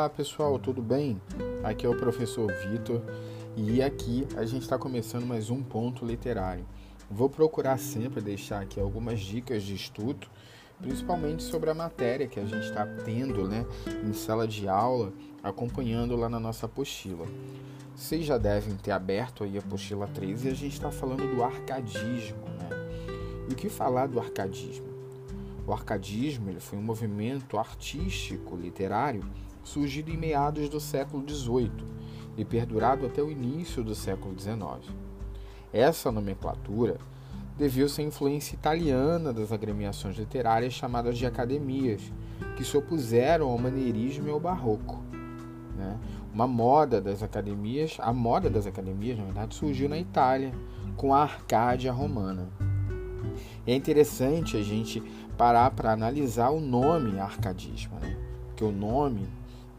Olá pessoal, tudo bem? Aqui é o professor Vitor e aqui a gente está começando mais um ponto literário. Vou procurar sempre deixar aqui algumas dicas de estudo, principalmente sobre a matéria que a gente está tendo né, em sala de aula, acompanhando lá na nossa apostila. Vocês já devem ter aberto aí a apostila 3 e a gente está falando do arcadismo. Né? E o que falar do arcadismo? O arcadismo ele foi um movimento artístico, literário, surgido em meados do século XVIII e perdurado até o início do século XIX. Essa nomenclatura deveu-se à influência italiana das agremiações literárias chamadas de academias, que se opuseram ao maneirismo e ao barroco. Né? Uma moda das academias, a moda das academias, na verdade, surgiu na Itália com a Arcádia romana. É interessante a gente parar para analisar o nome arcadismo, né? que o nome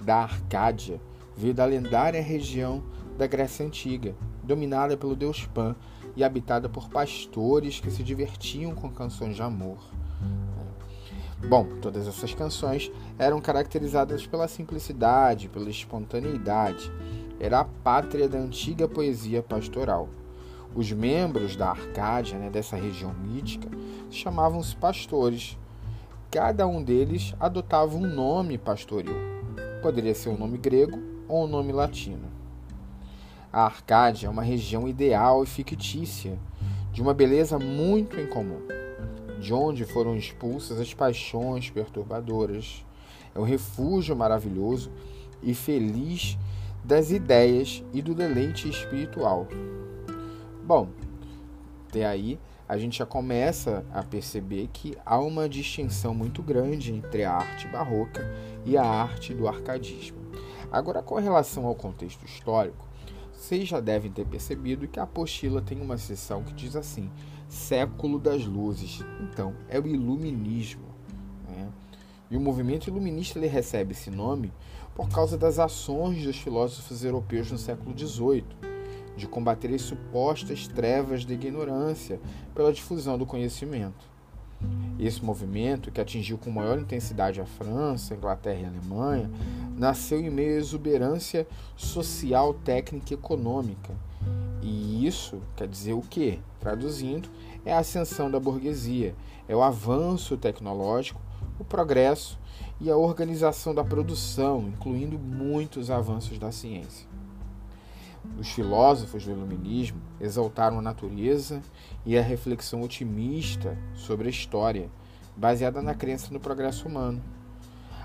da Arcádia veio da lendária região da Grécia Antiga, dominada pelo deus Pan e habitada por pastores que se divertiam com canções de amor. Bom, todas essas canções eram caracterizadas pela simplicidade, pela espontaneidade. Era a pátria da antiga poesia pastoral. Os membros da Arcádia, né, dessa região mítica, chamavam-se pastores. Cada um deles adotava um nome pastoril. Poderia ser um nome grego ou um nome latino. A Arcádia é uma região ideal e fictícia, de uma beleza muito incomum, de onde foram expulsas as paixões perturbadoras. É um refúgio maravilhoso e feliz das ideias e do deleite espiritual. Bom, até aí a gente já começa a perceber que há uma distinção muito grande entre a arte barroca e a arte do arcadismo. Agora, com relação ao contexto histórico, vocês já devem ter percebido que a apostila tem uma seção que diz assim: século das luzes. Então, é o iluminismo. Né? E o movimento iluminista ele recebe esse nome por causa das ações dos filósofos europeus no século XVIII de combater as supostas trevas da ignorância pela difusão do conhecimento. Esse movimento, que atingiu com maior intensidade a França, Inglaterra e Alemanha, nasceu em meio à exuberância social, técnica e econômica. E isso quer dizer o quê? Traduzindo, é a ascensão da burguesia, é o avanço tecnológico, o progresso e a organização da produção, incluindo muitos avanços da ciência. Os filósofos do Iluminismo exaltaram a natureza e a reflexão otimista sobre a história, baseada na crença no progresso humano.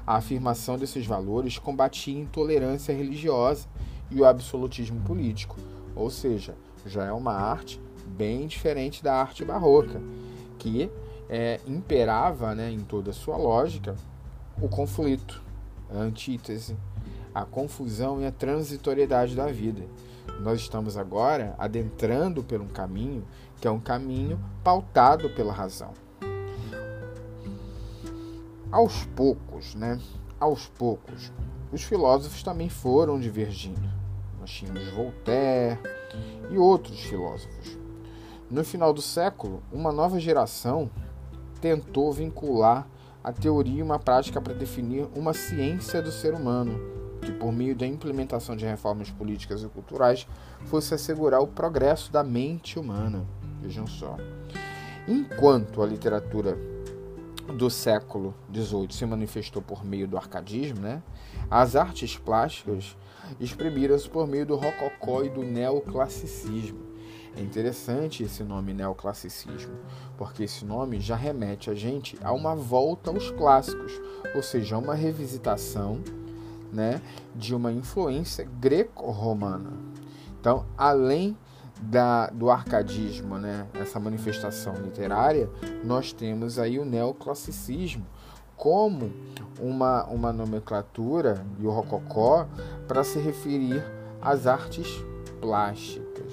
A afirmação desses valores combatia a intolerância religiosa e o absolutismo político, ou seja, já é uma arte bem diferente da arte barroca, que é, imperava né, em toda a sua lógica o conflito, a antítese, a confusão e a transitoriedade da vida. Nós estamos agora adentrando por um caminho que é um caminho pautado pela razão. Aos poucos, né? Aos poucos, os filósofos também foram divergindo. Nós tínhamos Voltaire e outros filósofos. No final do século, uma nova geração tentou vincular a teoria e uma prática para definir uma ciência do ser humano que, por meio da implementação de reformas políticas e culturais, fosse assegurar o progresso da mente humana. Vejam só. Enquanto a literatura do século XVIII se manifestou por meio do arcadismo, né, as artes plásticas exprimiram-se por meio do rococó e do neoclassicismo. É interessante esse nome neoclassicismo, porque esse nome já remete a gente a uma volta aos clássicos, ou seja, a uma revisitação né, de uma influência greco-romana. Então, além da, do arcadismo, né, essa manifestação literária, nós temos aí o neoclassicismo como uma, uma nomenclatura e o rococó para se referir às artes plásticas.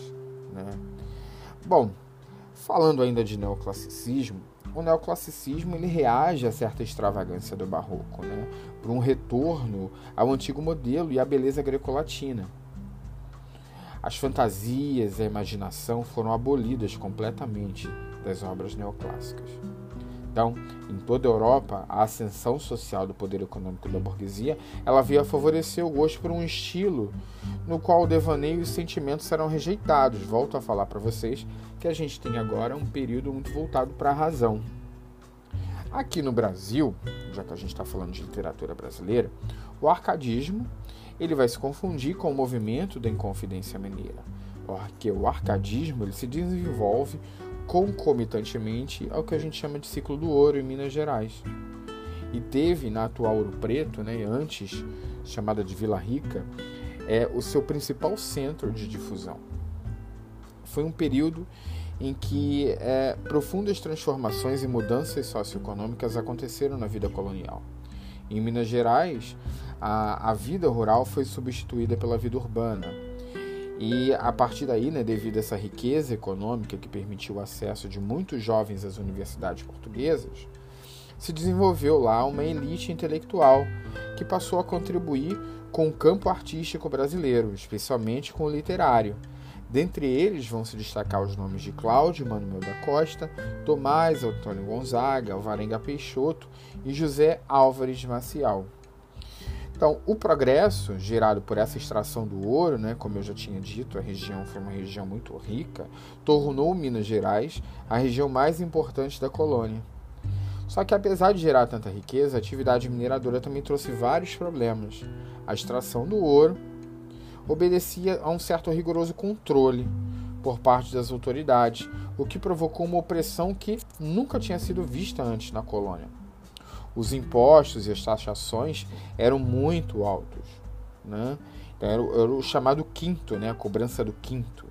Né? Bom, falando ainda de neoclassicismo, o neoclassicismo ele reage a certa extravagância do barroco, né? Por um retorno ao antigo modelo e à beleza grecolatina. As fantasias e a imaginação foram abolidas completamente das obras neoclássicas. Então, em toda a Europa, a ascensão social do poder econômico da burguesia, ela veio a favorecer o gosto por um estilo no qual o devaneio e os sentimentos serão rejeitados. Volto a falar para vocês que a gente tem agora um período muito voltado para a razão. Aqui no Brasil, já que a gente está falando de literatura brasileira, o arcadismo ele vai se confundir com o movimento da Inconfidência Mineira, porque o arcadismo ele se desenvolve concomitantemente ao que a gente chama de ciclo do ouro em Minas Gerais. E teve na atual Ouro Preto, né, antes chamada de Vila Rica, é o seu principal centro de difusão. Foi um período em que é, profundas transformações e mudanças socioeconômicas aconteceram na vida colonial. Em Minas Gerais, a, a vida rural foi substituída pela vida urbana. E a partir daí, né, devido a essa riqueza econômica que permitiu o acesso de muitos jovens às universidades portuguesas, se desenvolveu lá uma elite intelectual que passou a contribuir com o campo artístico brasileiro, especialmente com o literário Dentre eles vão se destacar os nomes de Cláudio Manuel da Costa, Tomás Antônio Gonzaga, Alvarenga Peixoto e José Álvares Maciel. Então, o progresso gerado por essa extração do ouro, né, como eu já tinha dito, a região foi uma região muito rica, tornou Minas Gerais a região mais importante da colônia. Só que apesar de gerar tanta riqueza, a atividade mineradora também trouxe vários problemas. A extração do ouro obedecia a um certo rigoroso controle por parte das autoridades, o que provocou uma opressão que nunca tinha sido vista antes na colônia. Os impostos e as taxações eram muito altos. Né? Então, era, o, era o chamado quinto, né? a cobrança do quinto.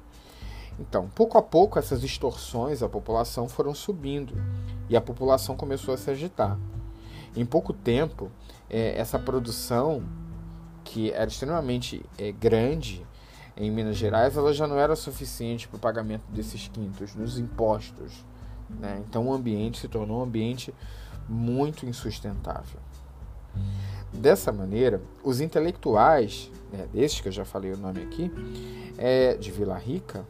Então, pouco a pouco, essas extorsões à população foram subindo e a população começou a se agitar. Em pouco tempo, é, essa produção que era extremamente é, grande em Minas Gerais, ela já não era suficiente para o pagamento desses quintos, dos impostos. Né? Então o ambiente se tornou um ambiente muito insustentável. Dessa maneira, os intelectuais, né, desses que eu já falei o nome aqui, é, de Vila Rica,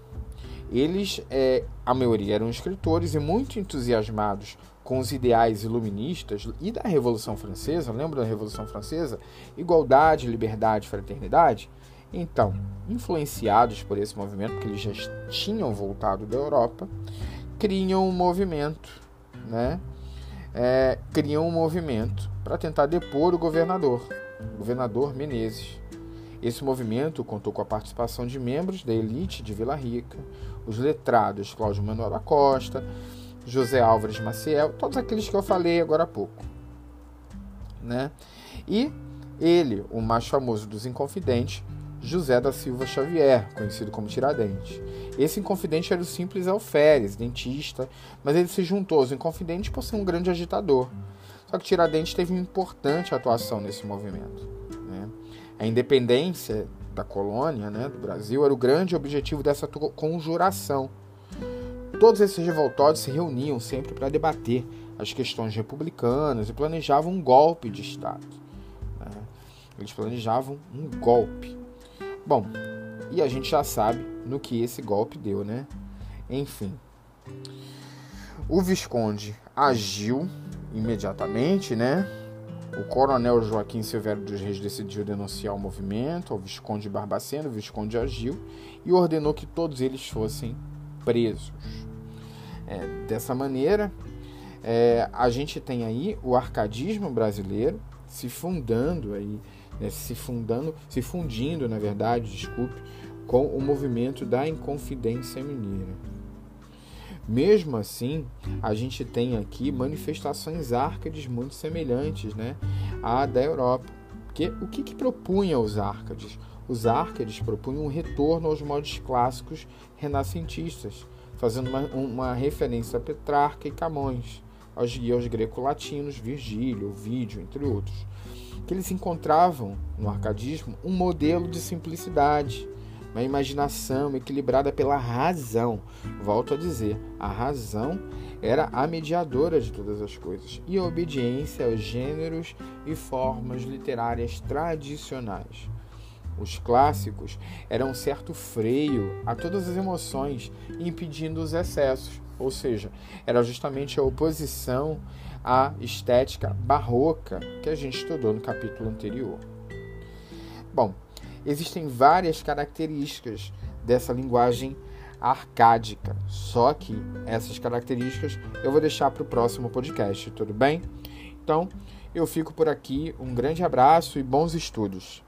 eles, é, a maioria eram escritores e muito entusiasmados com os ideais iluministas e da Revolução Francesa, lembra da Revolução Francesa? Igualdade, liberdade, fraternidade? Então, influenciados por esse movimento, porque eles já tinham voltado da Europa, criam um movimento, né? É, criam um movimento para tentar depor o governador, o governador Menezes. Esse movimento contou com a participação de membros da elite de Vila Rica, os letrados Cláudio Manuel da Costa, José Álvares Maciel, todos aqueles que eu falei agora há pouco. Né? E ele, o mais famoso dos Inconfidentes, José da Silva Xavier, conhecido como Tiradentes. Esse Inconfidente era o simples alferes, dentista, mas ele se juntou aos Inconfidentes por ser um grande agitador. Só que Tiradentes teve uma importante atuação nesse movimento. Né? A independência da colônia, né, do Brasil, era o grande objetivo dessa conjuração Todos esses revoltosos se reuniam sempre para debater as questões republicanas e planejavam um golpe de Estado. Né? Eles planejavam um golpe. Bom, e a gente já sabe no que esse golpe deu, né? Enfim. O Visconde agiu imediatamente, né? O coronel Joaquim Silvério dos Reis decidiu denunciar o movimento ao Visconde Barbacena, o Visconde agiu e ordenou que todos eles fossem presos. É, dessa maneira, é, a gente tem aí o arcadismo brasileiro se fundando aí, né, se fundando, se fundindo, na verdade, desculpe, com o movimento da Inconfidência Mineira. Mesmo assim, a gente tem aqui manifestações árcades muito semelhantes né, à da Europa. Porque o que, que propunha os árcades? Os árcades propunham um retorno aos modos clássicos renascentistas, fazendo uma, uma referência a Petrarca e Camões, aos, aos greco-latinos, Virgílio, Ovídio, entre outros, que eles encontravam no arcadismo um modelo de simplicidade, uma imaginação equilibrada pela razão. Volto a dizer, a razão era a mediadora de todas as coisas e a obediência aos gêneros e formas literárias tradicionais. os clássicos, era um certo freio a todas as emoções, impedindo os excessos. Ou seja, era justamente a oposição à estética barroca que a gente estudou no capítulo anterior. Bom, existem várias características dessa linguagem arcádica, só que essas características eu vou deixar para o próximo podcast, tudo bem? Então, eu fico por aqui, um grande abraço e bons estudos.